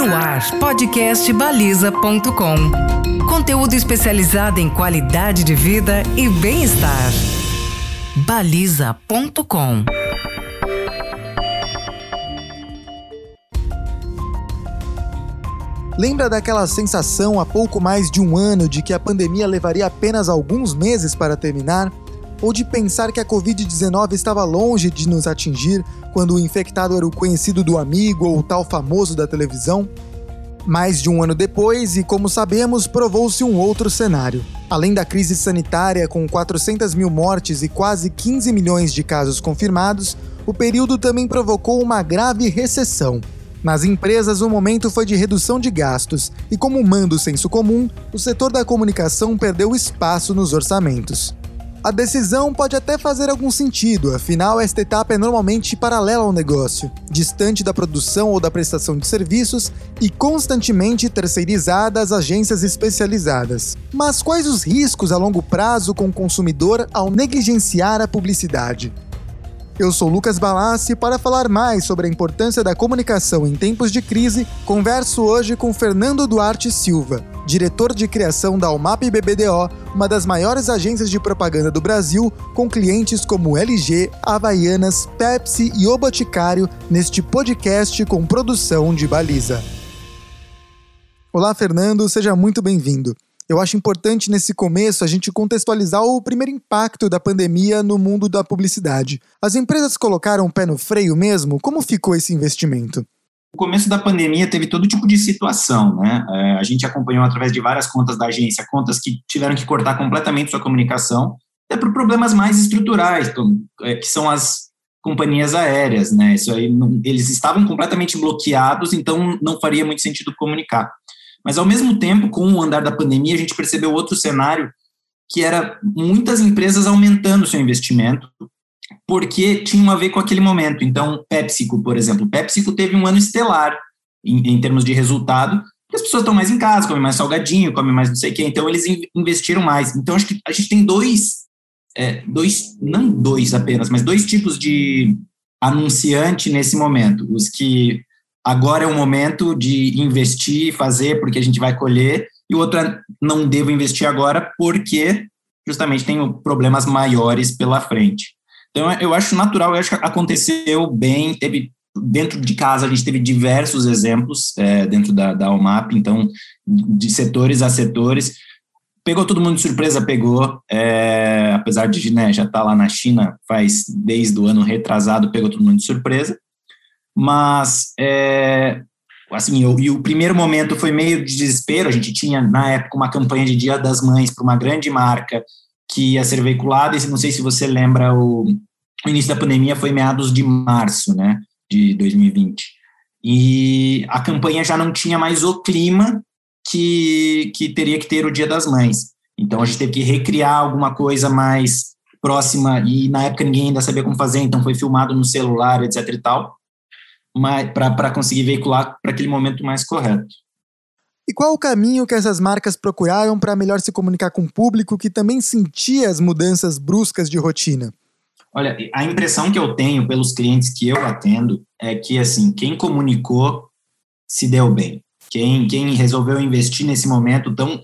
No ar, podcast baliza.com. Conteúdo especializado em qualidade de vida e bem-estar. baliza.com. Lembra daquela sensação há pouco mais de um ano de que a pandemia levaria apenas alguns meses para terminar? Ou de pensar que a Covid-19 estava longe de nos atingir quando o infectado era o conhecido do amigo ou o tal famoso da televisão? Mais de um ano depois, e como sabemos, provou-se um outro cenário. Além da crise sanitária, com 400 mil mortes e quase 15 milhões de casos confirmados, o período também provocou uma grave recessão. Nas empresas, o momento foi de redução de gastos, e como manda o senso comum, o setor da comunicação perdeu espaço nos orçamentos. A decisão pode até fazer algum sentido, afinal, esta etapa é normalmente paralela ao negócio, distante da produção ou da prestação de serviços e constantemente terceirizada às agências especializadas. Mas quais os riscos a longo prazo com o consumidor ao negligenciar a publicidade? Eu sou Lucas Balassi e para falar mais sobre a importância da comunicação em tempos de crise, converso hoje com Fernando Duarte Silva, diretor de criação da UMAP BBDO, uma das maiores agências de propaganda do Brasil, com clientes como LG, Havaianas, Pepsi e O Boticário, neste podcast com produção de baliza. Olá, Fernando, seja muito bem-vindo. Eu acho importante nesse começo a gente contextualizar o primeiro impacto da pandemia no mundo da publicidade. As empresas colocaram o pé no freio mesmo? Como ficou esse investimento? O começo da pandemia teve todo tipo de situação, né? É, a gente acompanhou através de várias contas da agência, contas que tiveram que cortar completamente sua comunicação, até por problemas mais estruturais, é, que são as companhias aéreas, né? Isso aí, eles estavam completamente bloqueados, então não faria muito sentido comunicar. Mas, ao mesmo tempo, com o andar da pandemia, a gente percebeu outro cenário, que era muitas empresas aumentando seu investimento, porque tinham a ver com aquele momento. Então, PepsiCo, por exemplo, PepsiCo teve um ano estelar em, em termos de resultado, porque as pessoas estão mais em casa, comem mais salgadinho, comem mais não sei o quê, então eles investiram mais. Então, acho que a gente tem dois, é, dois, não dois apenas, mas dois tipos de anunciante nesse momento. Os que agora é o momento de investir e fazer porque a gente vai colher, e o outro é não devo investir agora porque justamente tenho problemas maiores pela frente. Então, eu acho natural, eu acho que aconteceu bem, teve dentro de casa a gente teve diversos exemplos é, dentro da, da então, de setores a setores. Pegou todo mundo de surpresa, pegou, é, apesar de né, já estar tá lá na China faz desde o ano retrasado, pegou todo mundo de surpresa mas é, assim, eu, e o primeiro momento foi meio de desespero, a gente tinha na época uma campanha de Dia das Mães para uma grande marca que ia ser veiculada, e não sei se você lembra, o, o início da pandemia foi meados de março, né, de 2020, e a campanha já não tinha mais o clima que, que teria que ter o Dia das Mães, então a gente teve que recriar alguma coisa mais próxima, e na época ninguém ainda sabia como fazer, então foi filmado no celular, etc e tal, para conseguir veicular para aquele momento mais correto. E qual o caminho que essas marcas procuraram para melhor se comunicar com o público que também sentia as mudanças bruscas de rotina? Olha, a impressão que eu tenho pelos clientes que eu atendo é que assim, quem comunicou se deu bem. Quem, quem resolveu investir nesse momento tão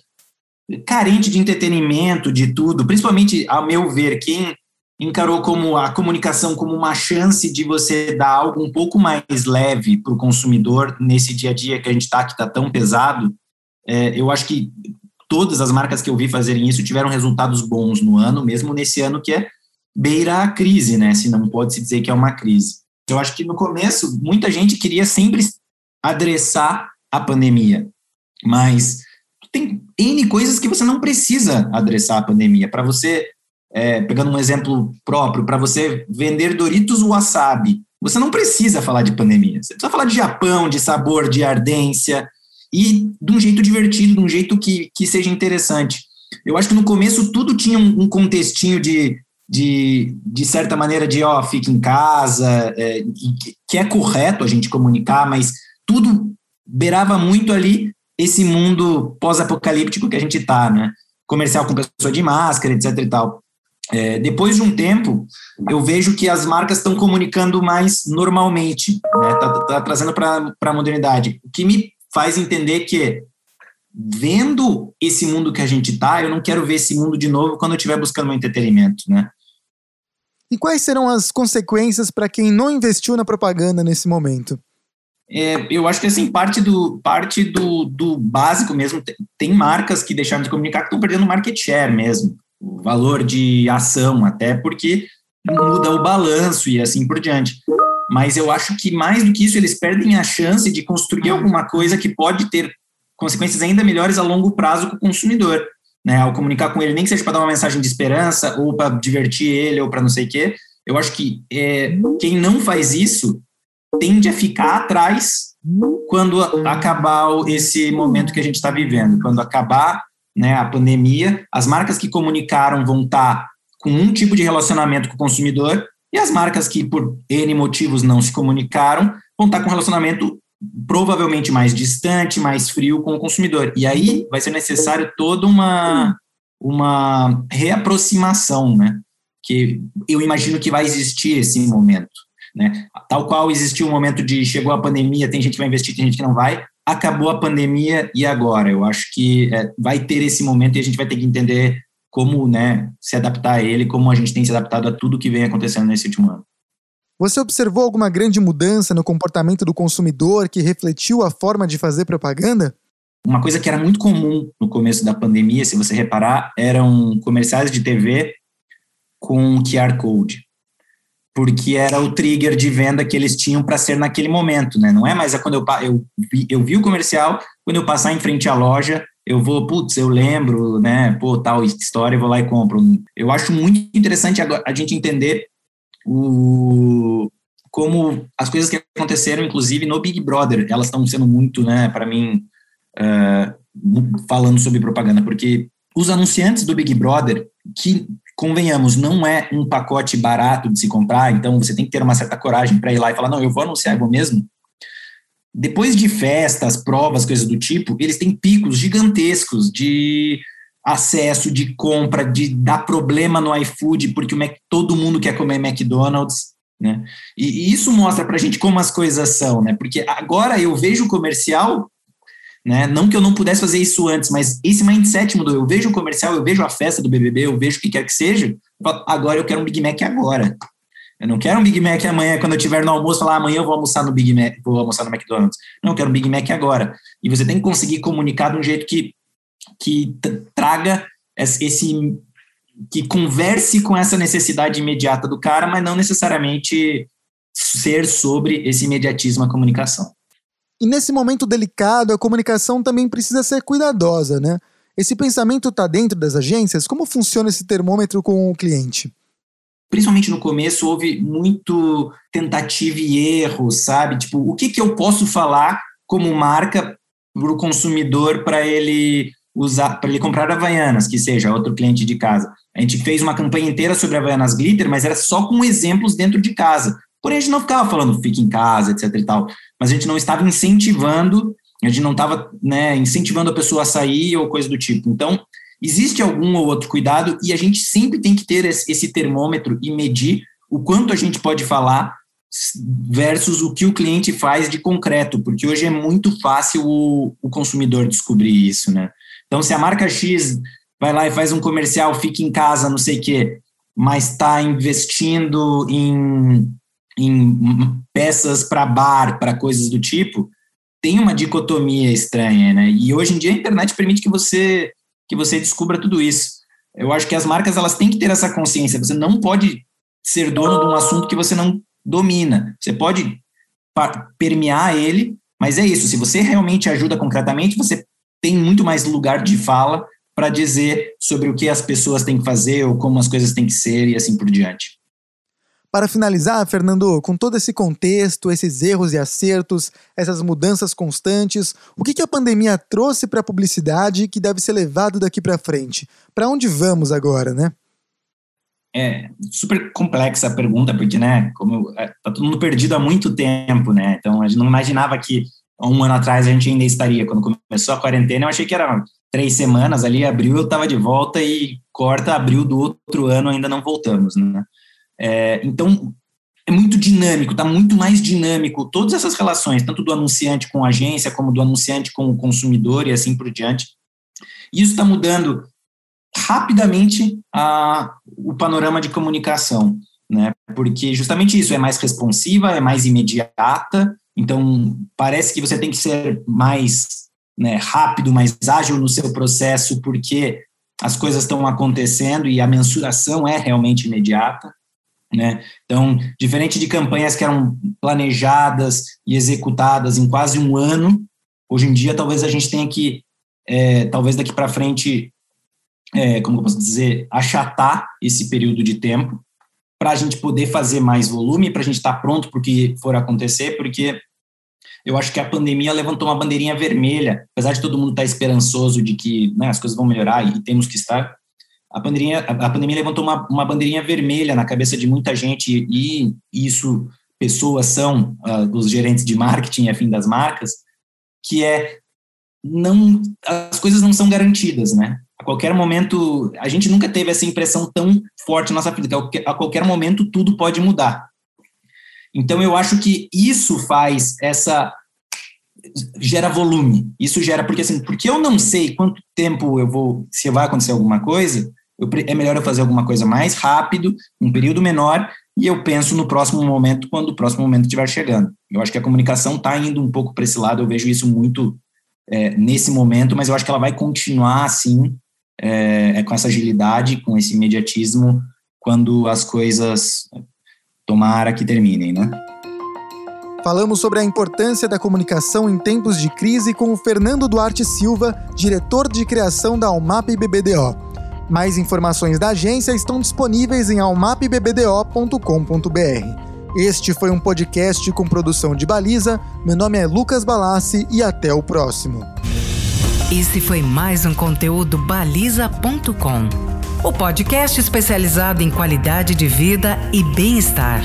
carente de entretenimento, de tudo, principalmente, ao meu ver, quem encarou como a comunicação como uma chance de você dar algo um pouco mais leve para o consumidor nesse dia a dia que a gente está que está tão pesado. É, eu acho que todas as marcas que eu vi fazerem isso tiveram resultados bons no ano, mesmo nesse ano que é beira a crise, né? Se não pode se dizer que é uma crise. Eu acho que no começo muita gente queria sempre adressar a pandemia, mas tem N coisas que você não precisa adressar a pandemia. Para você é, pegando um exemplo próprio, para você vender Doritos Wasabi, você não precisa falar de pandemia. Você precisa falar de Japão, de sabor, de ardência, e de um jeito divertido, de um jeito que, que seja interessante. Eu acho que no começo tudo tinha um, contextinho de, de, de certa maneira, de ó, fique em casa, é, que é correto a gente comunicar, mas tudo beirava muito ali esse mundo pós-apocalíptico que a gente está, né? Comercial com pessoa de máscara, etc e tal. É, depois de um tempo, eu vejo que as marcas estão comunicando mais normalmente, né? tá, tá trazendo para a modernidade. O que me faz entender que vendo esse mundo que a gente está, eu não quero ver esse mundo de novo quando eu estiver buscando meu entretenimento, né? E quais serão as consequências para quem não investiu na propaganda nesse momento? É, eu acho que assim parte do parte do, do básico mesmo tem marcas que deixaram de comunicar que estão perdendo market share mesmo o valor de ação até porque muda o balanço e assim por diante. Mas eu acho que mais do que isso eles perdem a chance de construir alguma coisa que pode ter consequências ainda melhores a longo prazo com o consumidor né? Ao comunicar com ele nem que seja para dar uma mensagem de esperança ou para divertir ele ou para não sei o quê. Eu acho que é, quem não faz isso tende a ficar atrás quando acabar esse momento que a gente está vivendo, quando acabar né, a pandemia, as marcas que comunicaram vão estar tá com um tipo de relacionamento com o consumidor e as marcas que por N motivos não se comunicaram vão estar tá com um relacionamento provavelmente mais distante, mais frio com o consumidor. E aí vai ser necessário toda uma, uma reaproximação, né? Que eu imagino que vai existir esse momento. Né? Tal qual existiu um momento de chegou a pandemia, tem gente que vai investir, tem gente que não vai, acabou a pandemia e agora? Eu acho que é, vai ter esse momento e a gente vai ter que entender como né, se adaptar a ele, como a gente tem se adaptado a tudo que vem acontecendo nesse último ano. Você observou alguma grande mudança no comportamento do consumidor que refletiu a forma de fazer propaganda? Uma coisa que era muito comum no começo da pandemia, se você reparar, eram comerciais de TV com QR Code porque era o trigger de venda que eles tinham para ser naquele momento, né? Não é mais a quando eu, eu, vi, eu vi o comercial, quando eu passar em frente à loja, eu vou, putz, eu lembro, né? Pô, tal história, eu vou lá e compro. Eu acho muito interessante a gente entender o, como as coisas que aconteceram, inclusive no Big Brother, elas estão sendo muito, né, para mim, uh, falando sobre propaganda, porque os anunciantes do Big Brother, que convenhamos, não é um pacote barato de se comprar, então você tem que ter uma certa coragem para ir lá e falar: não, eu vou anunciar, eu vou mesmo. Depois de festas, provas, coisas do tipo, eles têm picos gigantescos de acesso, de compra, de dar problema no iFood, porque o Mac, todo mundo quer comer McDonald's, né? E, e isso mostra para a gente como as coisas são, né? Porque agora eu vejo o comercial né? Não que eu não pudesse fazer isso antes, mas esse mindset mudou. Eu vejo o comercial, eu vejo a festa do BBB, eu vejo o que quer que seja. Eu falo, agora eu quero um Big Mac agora. Eu não quero um Big Mac amanhã, quando eu estiver no almoço, falar amanhã eu vou almoçar no Big Mac, vou almoçar no McDonald's. Não, eu quero um Big Mac agora. E você tem que conseguir comunicar de um jeito que, que traga esse. que converse com essa necessidade imediata do cara, mas não necessariamente ser sobre esse imediatismo a comunicação. E nesse momento delicado, a comunicação também precisa ser cuidadosa, né? Esse pensamento está dentro das agências? Como funciona esse termômetro com o cliente? Principalmente no começo, houve muito tentativa e erro, sabe? Tipo, o que, que eu posso falar como marca para o consumidor para ele usar, para ele comprar Havaianas, que seja outro cliente de casa. A gente fez uma campanha inteira sobre Havaianas Glitter, mas era só com exemplos dentro de casa. Porém, a gente não ficava falando fique em casa, etc e tal mas a gente não estava incentivando, a gente não estava né, incentivando a pessoa a sair ou coisa do tipo. Então, existe algum ou outro cuidado e a gente sempre tem que ter esse termômetro e medir o quanto a gente pode falar versus o que o cliente faz de concreto, porque hoje é muito fácil o, o consumidor descobrir isso, né? Então, se a marca X vai lá e faz um comercial, fica em casa, não sei o quê, mas está investindo em em peças para bar, para coisas do tipo, tem uma dicotomia estranha, né? E hoje em dia a internet permite que você que você descubra tudo isso. Eu acho que as marcas elas têm que ter essa consciência. Você não pode ser dono de um assunto que você não domina. Você pode permear ele, mas é isso. Se você realmente ajuda concretamente, você tem muito mais lugar de fala para dizer sobre o que as pessoas têm que fazer ou como as coisas têm que ser e assim por diante. Para finalizar, Fernando, com todo esse contexto, esses erros e acertos, essas mudanças constantes, o que, que a pandemia trouxe para a publicidade que deve ser levado daqui para frente? Para onde vamos agora, né? É super complexa a pergunta, porque, né, como é, tá todo mundo perdido há muito tempo, né? Então a gente não imaginava que um ano atrás a gente ainda estaria. Quando começou a quarentena, eu achei que era três semanas ali, abril eu estava de volta e corta abril do outro ano ainda não voltamos, né? É, então, é muito dinâmico, está muito mais dinâmico. Todas essas relações, tanto do anunciante com a agência, como do anunciante com o consumidor e assim por diante. Isso está mudando rapidamente a, o panorama de comunicação, né? Porque justamente isso é mais responsiva, é mais imediata. Então parece que você tem que ser mais né, rápido, mais ágil no seu processo, porque as coisas estão acontecendo e a mensuração é realmente imediata. Né? Então, diferente de campanhas que eram planejadas e executadas em quase um ano, hoje em dia talvez a gente tenha que, é, talvez daqui para frente, é, como eu posso dizer, achatar esse período de tempo para a gente poder fazer mais volume, para a gente estar tá pronto para o que for acontecer, porque eu acho que a pandemia levantou uma bandeirinha vermelha, apesar de todo mundo estar tá esperançoso de que né, as coisas vão melhorar e temos que estar, a pandemia, a pandemia levantou uma, uma bandeirinha vermelha na cabeça de muita gente e isso pessoas são uh, os gerentes de marketing afim das marcas, que é não as coisas não são garantidas, né? A qualquer momento, a gente nunca teve essa impressão tão forte na nossa vida, que a qualquer momento tudo pode mudar. Então eu acho que isso faz essa gera volume. Isso gera porque assim, porque eu não sei quanto tempo eu vou, se vai acontecer alguma coisa, eu, é melhor eu fazer alguma coisa mais rápido, um período menor, e eu penso no próximo momento quando o próximo momento estiver chegando. Eu acho que a comunicação está indo um pouco para esse lado, eu vejo isso muito é, nesse momento, mas eu acho que ela vai continuar assim, é, é, com essa agilidade, com esse imediatismo, quando as coisas tomara que terminem, né? Falamos sobre a importância da comunicação em tempos de crise com o Fernando Duarte Silva, diretor de criação da Almap BBDO. Mais informações da agência estão disponíveis em almapbbdo.com.br. Este foi um podcast com produção de Baliza. Meu nome é Lucas Balassi e até o próximo. Esse foi mais um conteúdo baliza.com, o podcast especializado em qualidade de vida e bem-estar.